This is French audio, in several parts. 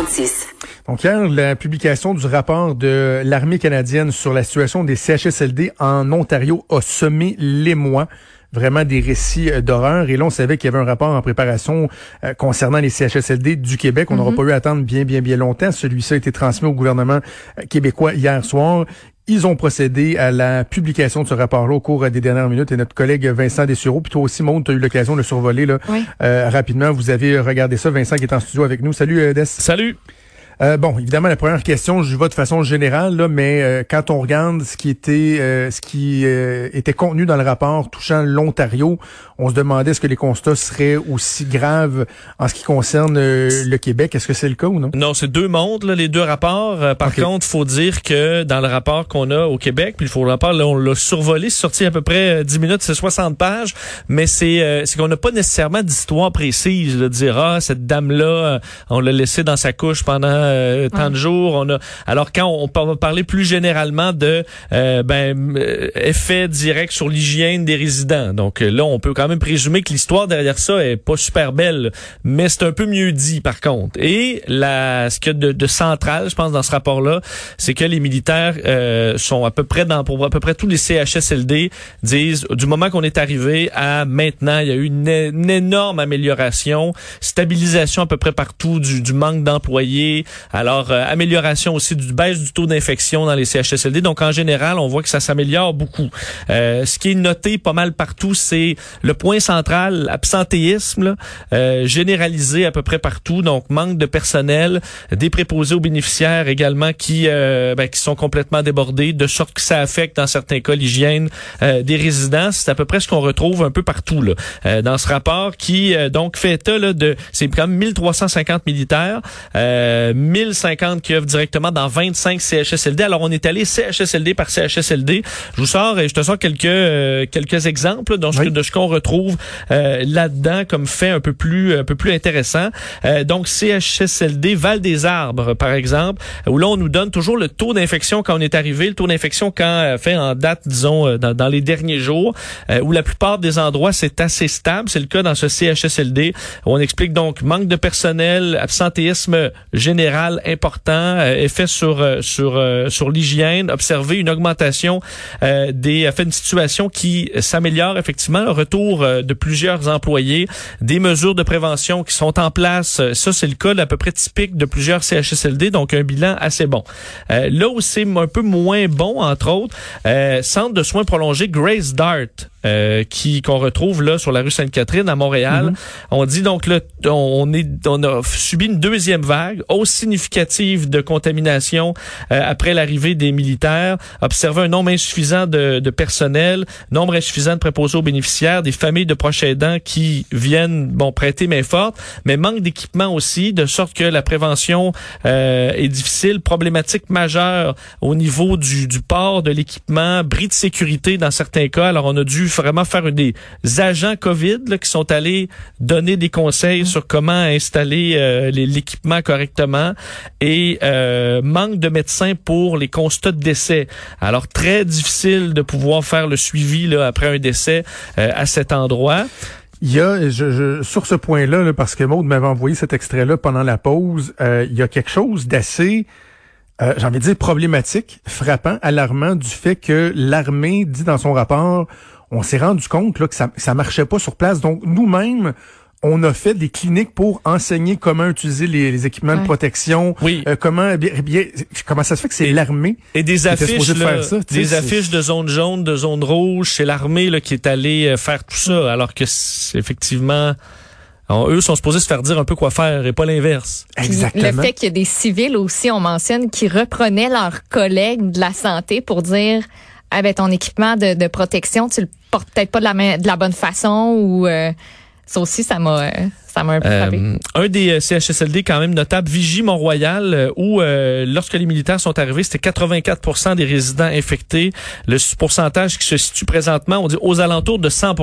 46. Donc hier, la publication du rapport de l'armée canadienne sur la situation des CHSLD en Ontario a semé l'émoi vraiment des récits euh, d'horreur. Et là, on savait qu'il y avait un rapport en préparation euh, concernant les CHSLD du Québec. On n'aura pas eu à attendre bien, bien, bien longtemps. Celui-ci a été transmis au gouvernement euh, québécois hier soir. Ils ont procédé à la publication de ce rapport-là au cours des dernières minutes et notre collègue Vincent Dessureau, puis toi aussi, Maud, tu as eu l'occasion de le survoler là, rapidement. Vous avez regardé ça. Vincent qui est en studio avec nous. Salut, Des. Salut. Euh, bon, évidemment, la première question, je vais de façon générale, là, mais euh, quand on regarde ce qui était euh, ce qui était contenu dans le rapport touchant l'Ontario, on se demandait est-ce que les constats seraient aussi graves en ce qui concerne le Québec. Est-ce que c'est le cas ou non? Non, c'est deux mondes, là, les deux rapports. par contre, faut dire que dans le rapport qu'on a au Québec, puis il faut le rapport, là, on l'a survolé, c'est sorti à peu près 10 minutes, c'est 60 pages, mais c'est c'est qu'on n'a pas nécessairement d'histoire précise, de dire, ah, cette dame-là, on l'a laissée dans sa couche pendant euh, tant de jours. On a alors quand on, va parler plus généralement de euh, ben euh, effet direct sur l'hygiène des résidents. Donc là, on peut quand même présumer que l'histoire derrière ça est pas super belle, mais c'est un peu mieux dit par contre. Et la ce qu'il y a de, de, central, je pense dans ce rapport-là, c'est que les militaires sont à peu près dans pour à peu près tous les CHSLD disent du moment qu'on est arrivé à maintenant, il y a eu une, énorme amélioration, stabilisation à peu près partout du, du manque d'employés, alors, euh, amélioration aussi du baisse du taux d'infection dans les CHSLD. Donc, en général, on voit que ça s'améliore beaucoup. Euh, ce qui est noté pas mal partout, c'est le point central, absentéisme euh, généralisé à peu près partout. Donc, manque de personnel, des préposés aux bénéficiaires également qui ben, qui sont complètement débordés, de sorte que ça affecte dans certains cas l'hygiène des résidents. C'est à peu près ce qu'on retrouve un peu partout là, dans ce rapport qui donc fait état là, de c'est quand même 1350 militaires. 1050 qui œuvrent directement dans 25 CHSLD. Alors, on est allé CHSLD par CHSLD. Je vous sors et je te sors quelques euh, quelques exemples de ce qu'on retrouve euh, là-dedans comme fait un peu plus un peu plus intéressant. Euh, donc, CHSLD Val des Arbres, par exemple, où là, on nous donne toujours le taux d'infection quand on est arrivé, le taux d'infection quand fait en date, disons, dans, dans les derniers jours, où la plupart des endroits, c'est assez stable. C'est le cas dans ce CHSLD, où on explique donc manque de personnel, absentéisme général important, euh, effet sur euh, sur euh, sur l'hygiène, observer une augmentation des fait une situation qui s'améliore effectivement, retour de plusieurs employés, des mesures de prévention qui sont en place. Ça c'est le cas à peu près typique de plusieurs CHSLD, donc un bilan assez bon. là où c'est un peu moins bon entre autres, centre de soins prolongés Grace Dart euh, qui qu'on retrouve là sur la rue Sainte-Catherine à Montréal. Mhm. On dit donc là, on est on a subi une deuxième vague, hausse significative de contamination euh, après l'arrivée des militaires, observé un nombre insuffisant de, de, personnel, nombre insuffisant de préposés aux bénéficiaires, des familles de proches aidants qui viennent bon prêter main forte, mais manque d'équipement aussi, de sorte que la prévention euh, est difficile, problématique majeure au niveau du, du port de l'équipement, bris de sécurité dans certains cas. Alors on a dû vraiment faire des agents COVID là, qui sont allés donner des conseils sur comment installer euh, l'équipement correctement et euh, manque de médecins pour les constats de décès. Alors très difficile de pouvoir faire le suivi après un décès euh, à cet endroit. Il y a, je, sur ce point-là, parce que Maud m'avait envoyé cet extrait-là pendant la pause, il y a quelque chose d'assez j'ai envie de dire problématique, frappant, alarmant du fait que l'armée dit dans son rapport on s'est rendu compte que ça ça marchait pas sur place. Donc nous-mêmes, on a fait des cliniques pour enseigner comment utiliser les, équipements de protection. Oui. Euh, comment bien, comment ça se fait que c'est l'armée et des affiches de des affiches de zone jaune, de zone rouge, c'est l'armée qui est allée euh, faire tout ça alors que c'est effectivement eux sont supposés se faire dire un peu quoi faire et pas l'inverse. Exactement. Le fait qu'il y a des civils aussi, on mentionne, qui reprenaient leurs collègues de la santé pour dire ah ben ton équipement de, de protection, tu le portes peut-être pas de la, de la bonne façon ou euh, ça aussi ça m'a euh, ça un peu euh, un des CHSLD quand même notable, Vigie Mont-Royal, où lorsque les militaires sont arrivés, c'était 84% des résidents infectés. Le pourcentage qui se situe présentement, on dit aux alentours de 100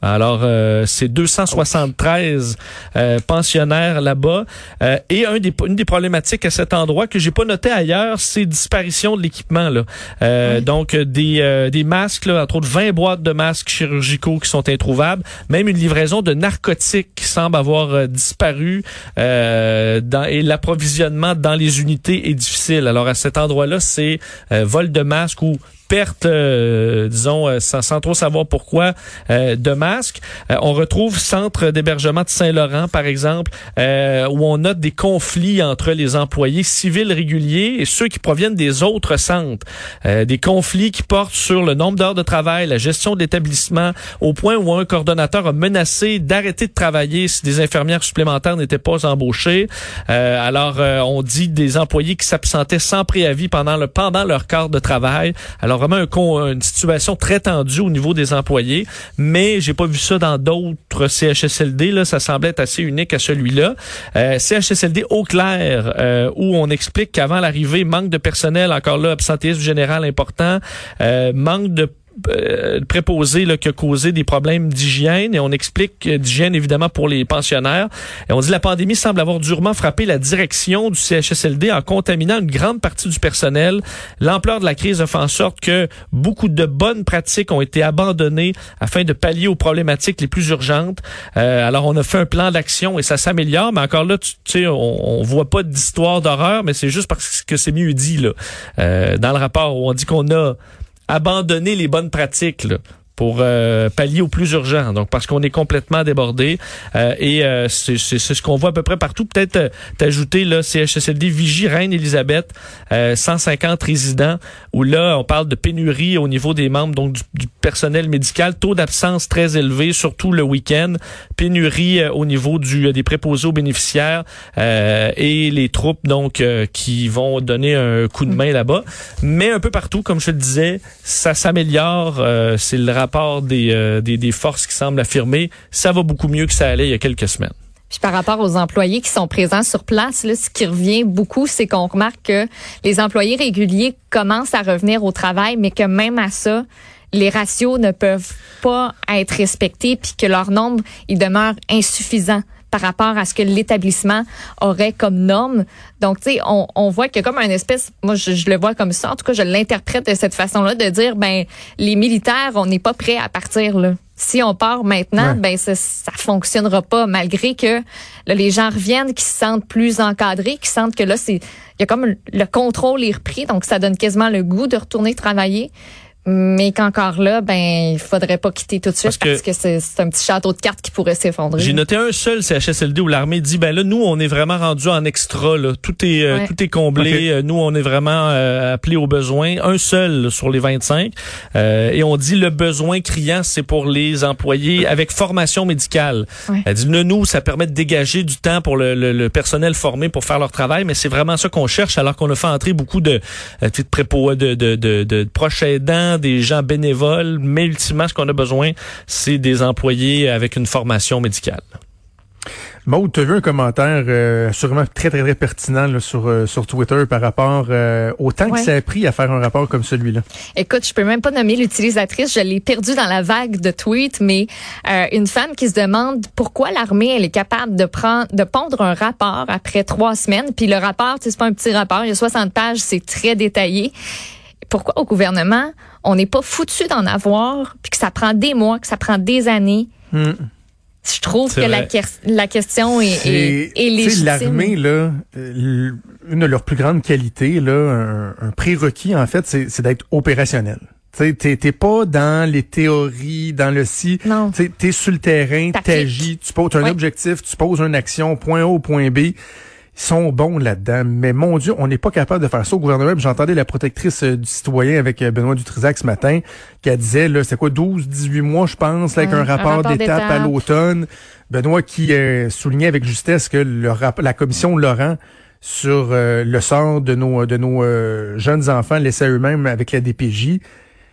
Alors, euh, c'est 273 euh, pensionnaires là-bas. Euh, et un des, une des problématiques à cet endroit que j'ai pas noté ailleurs, c'est disparition de l'équipement. là. Donc, des, des masques, là, entre autres 20 boîtes de masques chirurgicaux qui sont introuvables. Même une livraison de narcotiques qui semble avoir disparu. Dans, et l'approvisionnement dans les unités est difficile. Alors, à cet endroit-là, c'est vol de masques ou perte, euh, disons, euh, sans, trop savoir pourquoi, euh, de masques. on retrouve centre d'hébergement de Saint-Laurent, par exemple, où on note des conflits entre les employés civils réguliers et ceux qui proviennent des autres centres. des conflits qui portent sur le nombre d'heures de travail, la gestion de l'établissement, au point où un coordonnateur a menacé d'arrêter de travailler si des infirmières supplémentaires n'étaient pas embauchées. alors, on dit des employés qui s'absentaient sans préavis pendant, le, pendant leur quart de travail. Alors, vraiment une situation très tendue au niveau des employés, mais j'ai pas vu ça dans d'autres CHSLD. Là, ça semblait être assez unique à celui-là. Euh, CHSLD Eau Claire, euh, où on explique qu'avant l'arrivée, manque de personnel, encore là, absentéisme général important, euh, manque de euh, préposé là, qui a causé des problèmes d'hygiène et on explique d'hygiène évidemment pour les pensionnaires. Et on dit la pandémie semble avoir durement frappé la direction du CHSLD en contaminant une grande partie du personnel. L'ampleur de la crise a fait en sorte que beaucoup de bonnes pratiques ont été abandonnées afin de pallier aux problématiques les plus urgentes. Euh, alors on a fait un plan d'action et ça s'améliore, mais encore là, tu sais, on, on voit pas d'histoire d'horreur, mais c'est juste parce que c'est mieux dit là. Euh, dans le rapport où on dit qu'on a abandonner les bonnes pratiques. Pour euh, pallier au plus urgent. Donc parce qu'on est complètement débordé euh, et euh, c'est ce qu'on voit à peu près partout. Peut-être t'ajouter là CHSLD Vigie Reine Elisabeth, 150 résidents où là on parle de pénurie au niveau des membres donc du, personnel médical, taux d'absence très élevé surtout le week-end, pénurie au niveau du des préposés aux bénéficiaires et les troupes donc qui vont donner un coup de main là-bas. Mais un peu partout comme je le disais, ça s'améliore, c'est le rapport euh, forces qui semblent affirmer, ça va beaucoup mieux que ça allait il y a quelques semaines. Puis par rapport aux employés qui sont présents sur place, là, ce qui revient beaucoup, c'est qu'on remarque que les employés réguliers commencent à revenir au travail, mais que même à ça, les ratios ne peuvent pas être respectés, puis que leur nombre, il demeure insuffisant par rapport à ce que l'établissement aurait comme norme. Donc, tu sais, on, on voit qu'il y a comme un espèce, moi je, le vois comme ça, en tout cas je l'interprète de cette façon-là, de dire, ben les militaires, on n'est pas prêt à partir là. Si on part maintenant, ben ça, ça fonctionnera pas, malgré que là, les gens reviennent, qui se sentent plus encadrés, qui sentent que là, c'est, il y a comme le contrôle est repris, donc ça donne quasiment le goût de retourner travailler mais qu'encore là, ben, il faudrait pas quitter tout de suite parce que, c'est un petit château de cartes qui pourrait s'effondrer. J'ai noté un seul CHSLD où l'armée dit, ben là, nous, on est vraiment rendu en extra, là. Tout est, euh, tout est comblé. Euh, nous, on est vraiment euh, appelé aux besoins. Un seul sur les 25. et on dit le besoin criant, c'est pour les employés avec formation médicale. Elle dit, nous, ça permet de dégager du temps pour le, le, personnel formé pour faire leur travail, mais c'est vraiment ça qu'on cherche alors qu'on a fait entrer beaucoup de, de, de, de, de, de proches aidants, des gens bénévoles, mais ultimement, ce qu'on a besoin, c'est des employés avec une formation médicale. Maud, tu as vu un commentaire euh, sûrement très, très, très pertinent sur, euh, sur Twitter par rapport euh, au temps que ça a pris à faire un rapport comme celui-là. Écoute, je peux même pas nommer l'utilisatrice, je l'ai perdu dans la vague de tweets, mais une femme qui se demande pourquoi l'armée elle est capable de prendre de pondre un rapport après trois semaines, puis le rapport, c'est pas un petit rapport, il y a 60 pages, c'est très détaillé pourquoi au gouvernement, on n'est pas foutu d'en avoir, puis que ça prend des mois, que ça prend des années? Hmm. Je trouve que la, la, question est, est, est légitime. L'armée, là, euh, une de leurs plus grandes qualités, là, un, prérequis, en fait, c'est d'être opérationnel. Tu t'es pas dans les théories, dans le si. Non. Tu es sur le terrain, t'agis, tu poses un objectif, tu poses une action, point A au point B sont bons là-dedans. Mais mon Dieu, on n'est pas capable de faire ça au gouvernement. J'entendais la protectrice euh, du citoyen avec euh, Benoît Dutrisac ce matin, qui disait, là, c'est quoi, 12, 18 mois, je pense, avec un, rapport, d'étape à l'automne. Benoît qui euh, soulignait avec justesse que le la commission Laurent sur le sort de nos de nos jeunes enfants laissés à eux-mêmes avec la DPJ.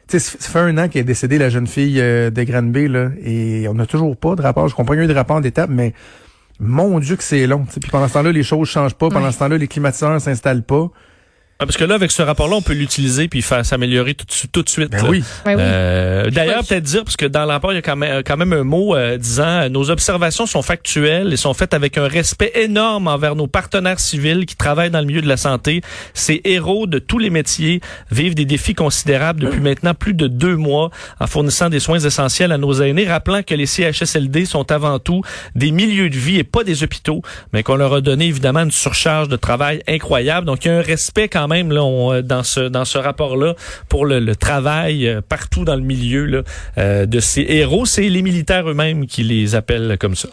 sais, ça fait un an qu'est décédée la jeune fille de Granby, là, et on n'a toujours pas de rapport. Je comprends qu'il y a eu des rapports d'étape, mais mon Dieu que c'est long. Puis pendant ce temps-là, les choses changent pas. Pendant ce temps-là, les climatiseurs s'installent pas. Ah, parce que là, avec ce rapport-là, on peut l'utiliser puis faire s'améliorer tout, tout, de suite. Ben oui. Ben oui. Euh, D'ailleurs, peut-être dire, parce que dans le rapport, il y a quand même, quand même un mot euh, disant euh, nos observations sont factuelles et sont faites avec un respect énorme envers nos partenaires civils qui travaillent dans le milieu de la santé. Ces héros de tous les métiers vivent des défis considérables depuis maintenant plus de deux mois en fournissant des soins essentiels à nos aînés, rappelant que les CHSLD sont avant tout des milieux de vie et pas des hôpitaux, mais qu'on leur a donné évidemment une surcharge de travail incroyable. Donc, il y a un respect quand même là, on, euh, dans ce dans ce rapport-là pour le, le travail euh, partout dans le milieu là, euh, de ces héros. C'est les militaires eux-mêmes qui les appellent comme ça.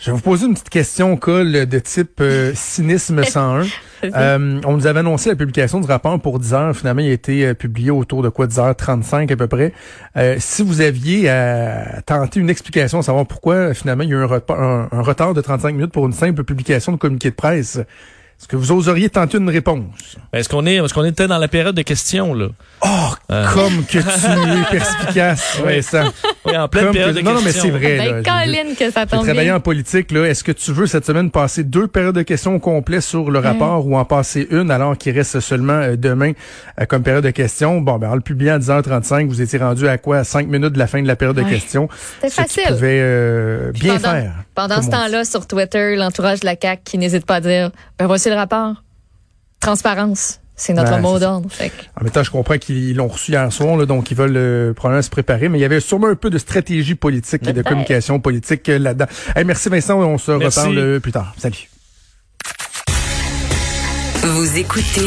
Je vais vous poser une petite question, Cole, de type euh, cynisme 101. Euh, on nous avait annoncé la publication du rapport pour 10 heures. Finalement, il a été euh, publié autour de quoi? 10h35 à peu près. Euh, si vous aviez à tenter une explication, savoir pourquoi finalement il y a eu un, repas- un- un retard de 35 minutes pour une simple publication de communiqué de presse, est-ce que vous oseriez tenter une réponse? Ben, Est-ce qu'on est est-ce qu'on était dans la période de questions là? Oh, comme que tu es perspicace, Vincent. Oui, en pleine Comme période que- de non, non, mais c'est vrai. là. Ben, dire, Colin, que ça tombe bien. en politique, là. Est-ce que tu veux cette semaine passer deux périodes de questions au complet sur le rapport ou en passer une alors qu'il reste seulement euh, demain euh, comme période de questions? Bon, ben, en le publiant à 10h35, vous étiez rendu à quoi? À 5 minutes de la fin de la période de questions. C'était Ce qui facile. pouvait euh, bien pendant, faire. Pendant ce temps-là, sur Twitter, l'entourage de la CAQ qui n'hésite pas à dire Ben voici le rapport. Transparence. C'est notre Ben, mot d'ordre. En même temps, je comprends qu'ils l'ont reçu hier soir, là, donc ils veulent euh, probablement se préparer, mais il y avait sûrement un peu de stratégie politique et de communication politique euh, là-dedans. Hey, merci Vincent, on se Merci. reparle euh, plus tard. Salut. Vous écoutez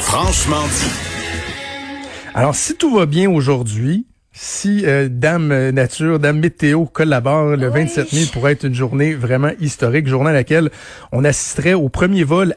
Franchement dit. Alors, si tout va bien aujourd'hui, si euh, Dame Nature, Dame Météo collabore le 27 000 pourrait être une journée vraiment historique, journée à laquelle on assisterait au premier vol